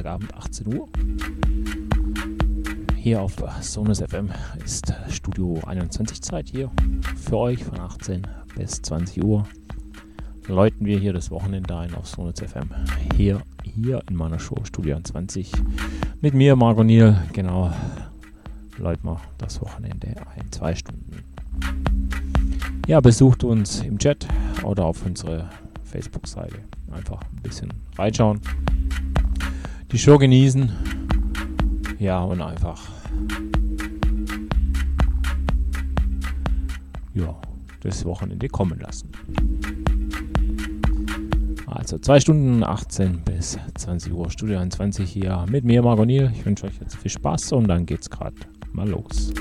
Freitagabend 18 Uhr. Hier auf Sonus FM ist Studio 21 Zeit hier für euch von 18 bis 20 Uhr. Läuten wir hier das Wochenende ein auf Sonus FM. Hier, hier in meiner Show Studio 21 mit mir, Margot Niel. Genau, läuten wir das Wochenende ein, zwei Stunden. Ja, besucht uns im Chat oder auf unsere Facebook-Seite. Einfach ein bisschen reinschauen die Show genießen. Ja, und einfach. Ja, das Wochenende kommen lassen. Also 2 Stunden 18 bis 20 Uhr, Studio 21 hier mit mir, Margot Niel. Ich wünsche euch jetzt viel Spaß und dann geht's gerade mal los.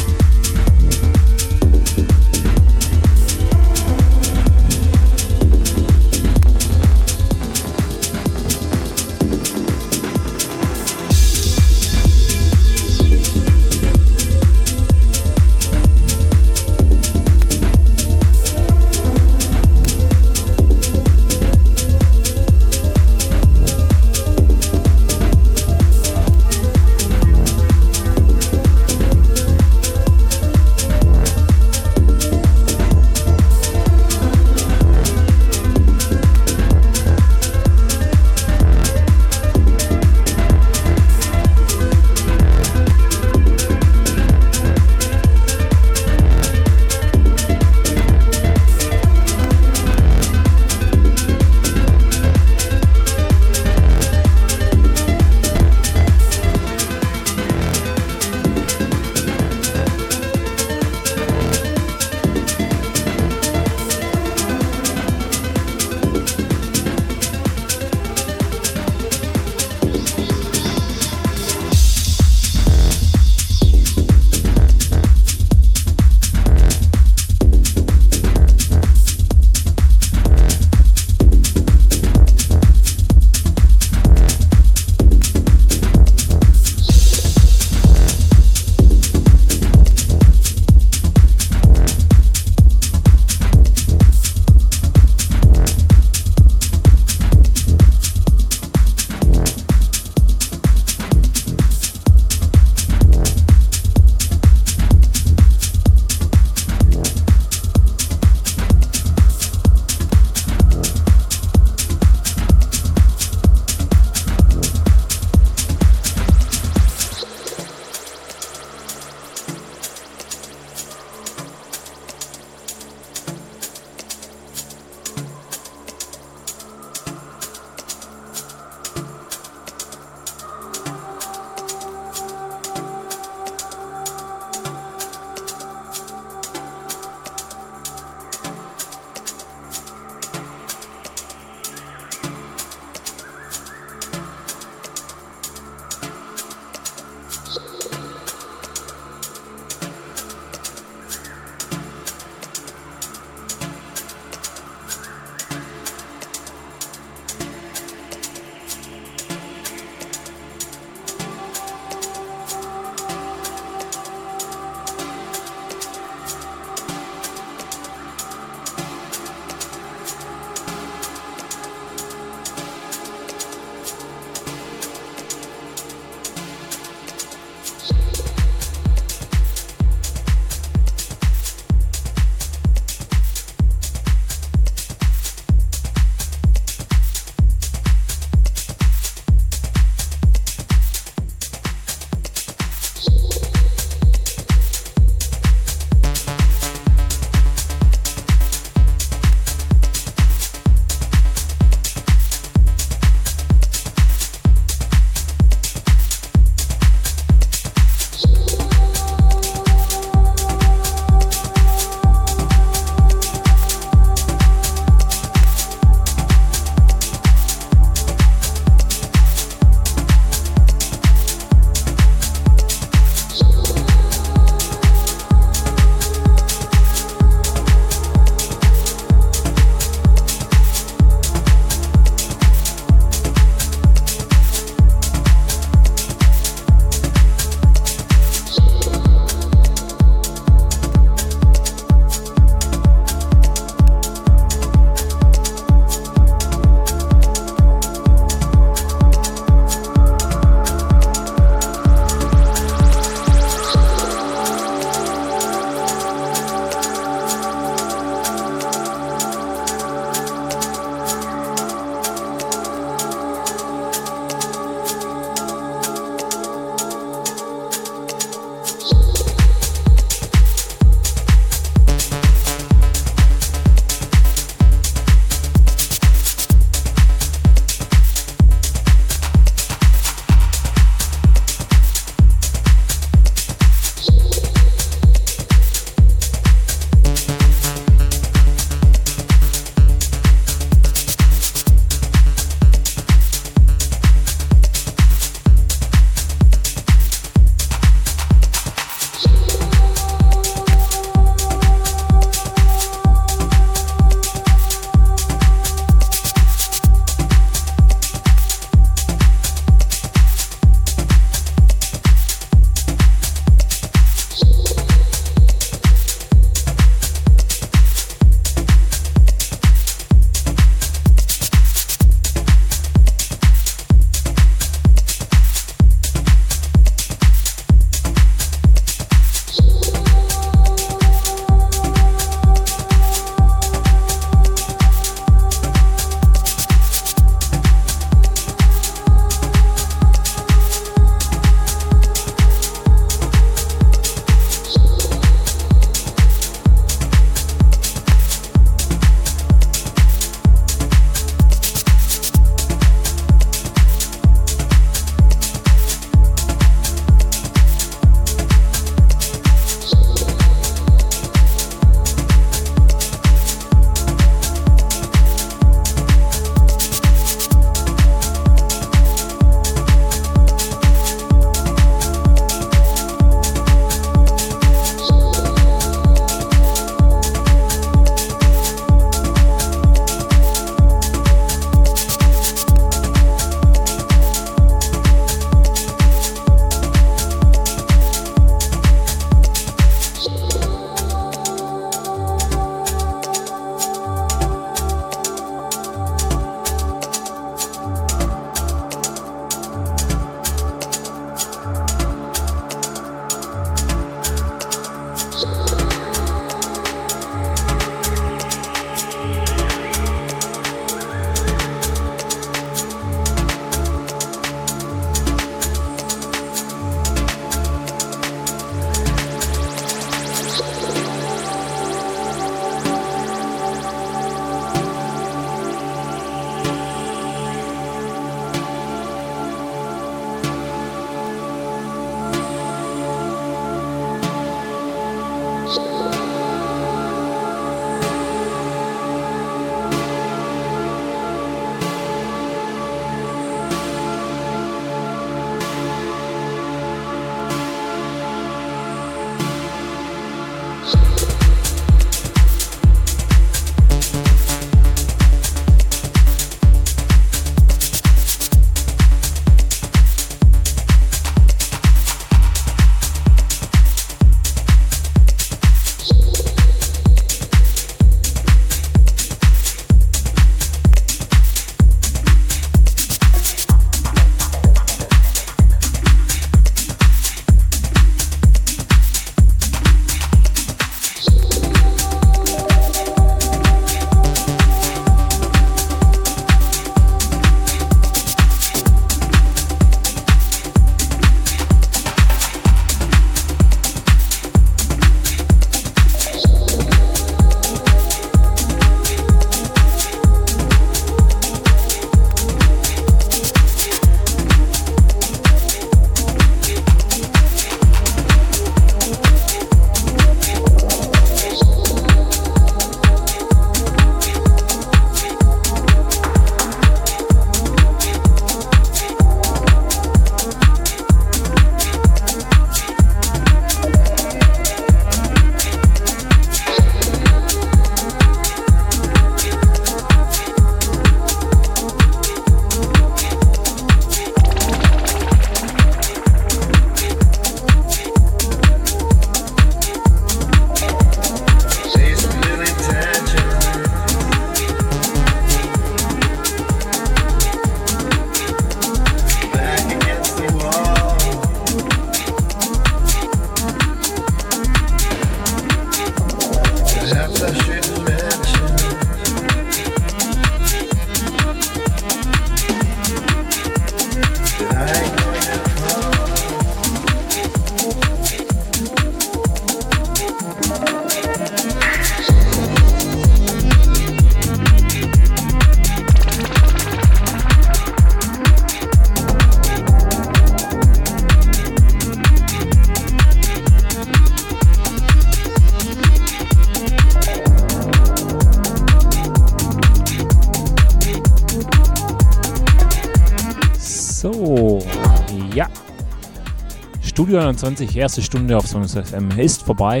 Studio 21, erste Stunde auf Sonus FM ist vorbei.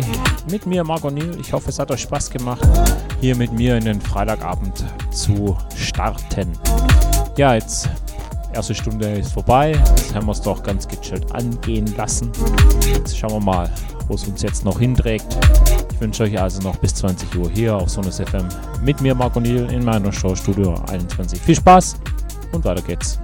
Mit mir, Marco Neil. Ich hoffe, es hat euch Spaß gemacht, hier mit mir in den Freitagabend zu starten. Ja, jetzt erste Stunde ist vorbei. Jetzt haben wir es doch ganz gechillt angehen lassen. Jetzt schauen wir mal, wo es uns jetzt noch hinträgt. Ich wünsche euch also noch bis 20 Uhr hier auf Sonus FM mit mir, Marco Neil, in meiner Show Studio 21. Viel Spaß und weiter geht's.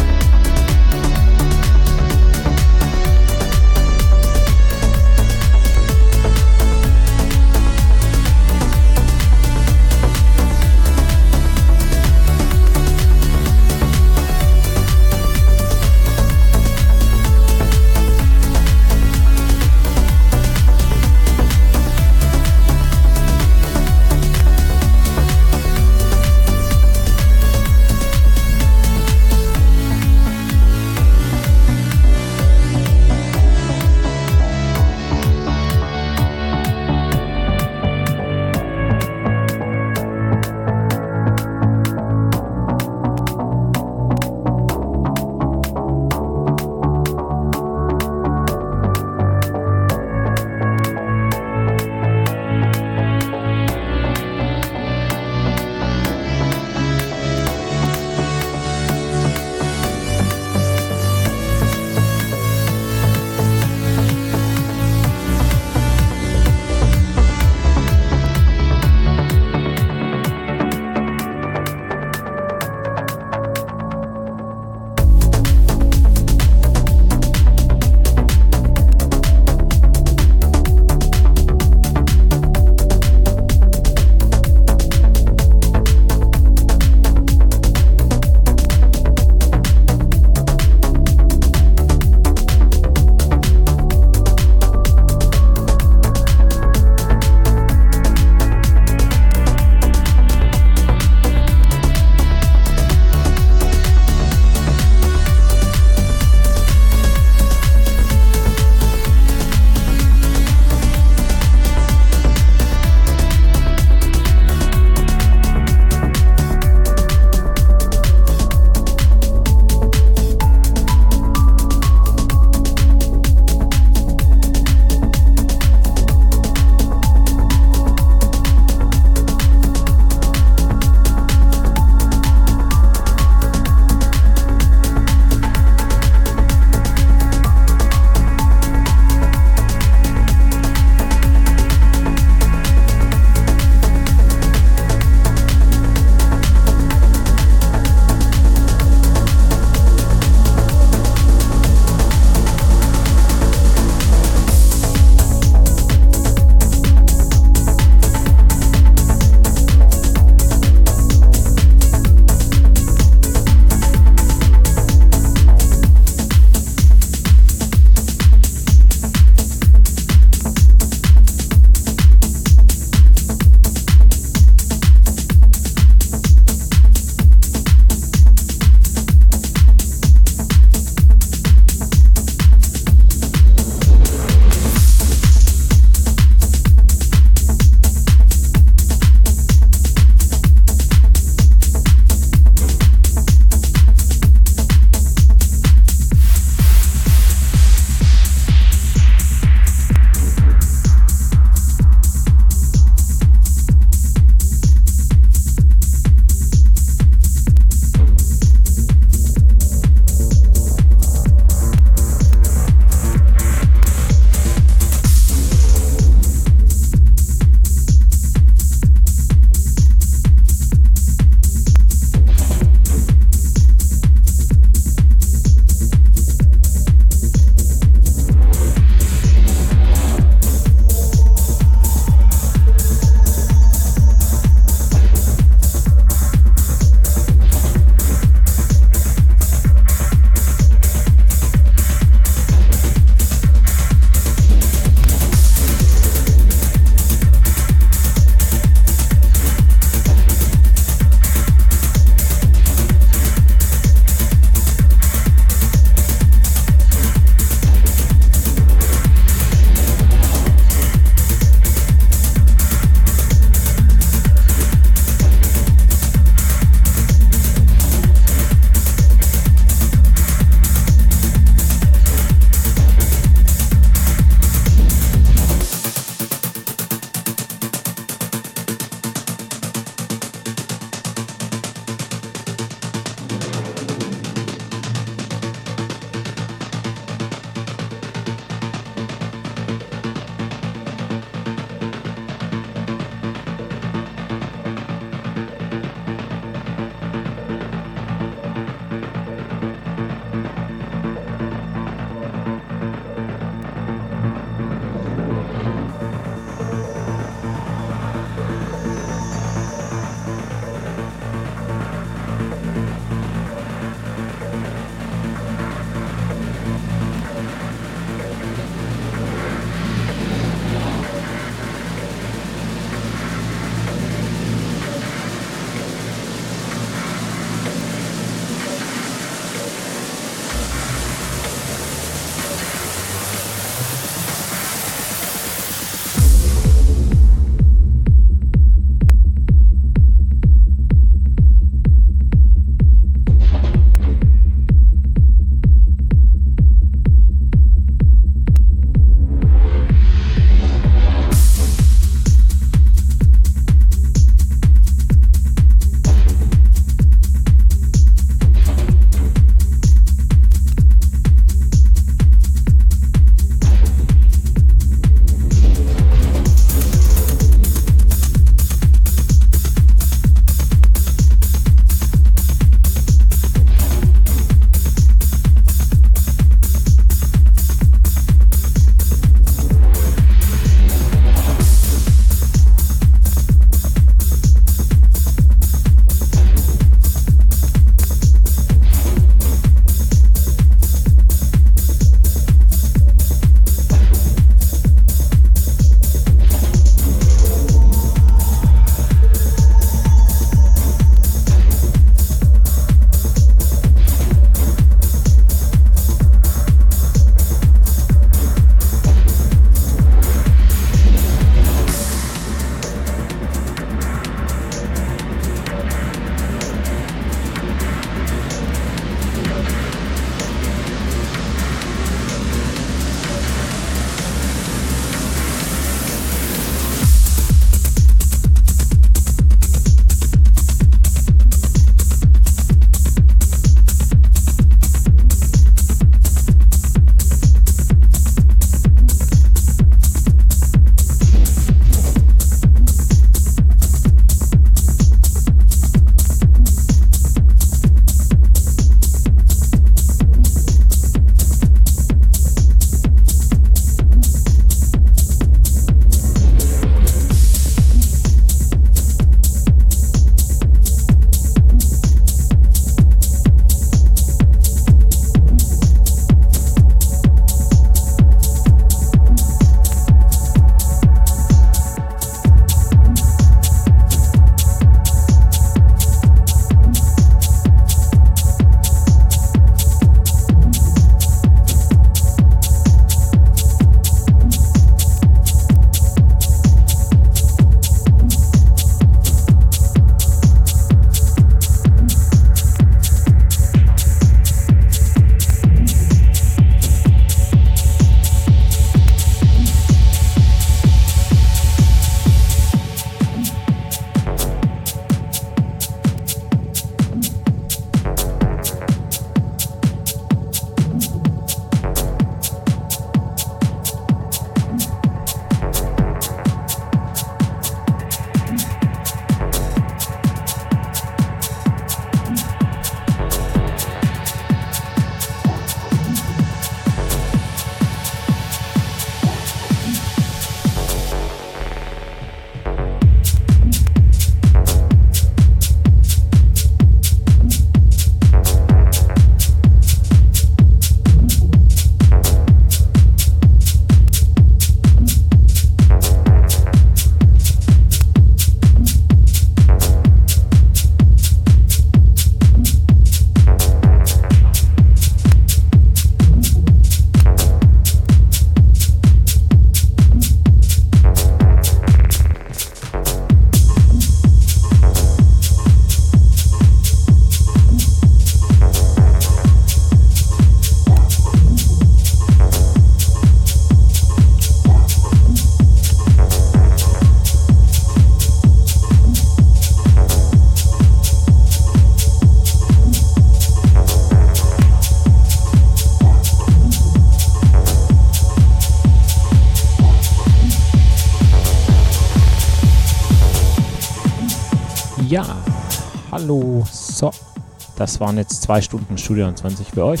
Das waren jetzt zwei Stunden Studio 20 für euch.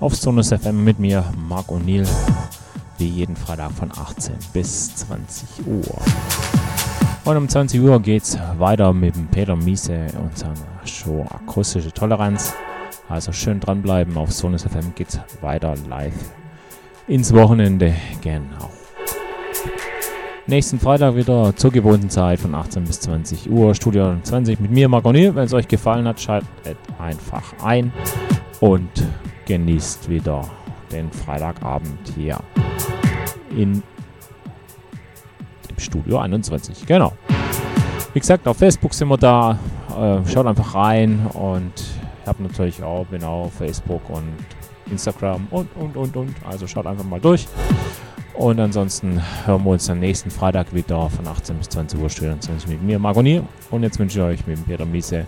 Auf Sonus FM mit mir, Marc O'Neill. Wie jeden Freitag von 18 bis 20 Uhr. Und um 20 Uhr geht es weiter mit dem Peter Miese und seiner Show Akustische Toleranz. Also schön dranbleiben. Auf Sonus FM geht es weiter live ins Wochenende. Genau. Nächsten Freitag wieder zur gewohnten Zeit von 18 bis 20 Uhr. Studio 20 mit mir, Marc O'Neill. Wenn es euch gefallen hat, schaltet einfach ein und genießt wieder den Freitagabend hier in im Studio 21. Genau. Wie gesagt, auf Facebook sind wir da. Äh, schaut einfach rein und ich habe natürlich auch, bin Facebook und Instagram und und und und. Also schaut einfach mal durch. Und ansonsten hören wir uns am nächsten Freitag wieder von 18 bis 20 Uhr Studio 20 mit mir, Margonier. Und jetzt wünsche ich euch mit Peter Miese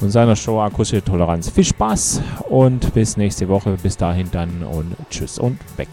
und seiner Show Akustische Toleranz viel Spaß und bis nächste Woche. Bis dahin dann und tschüss und weg.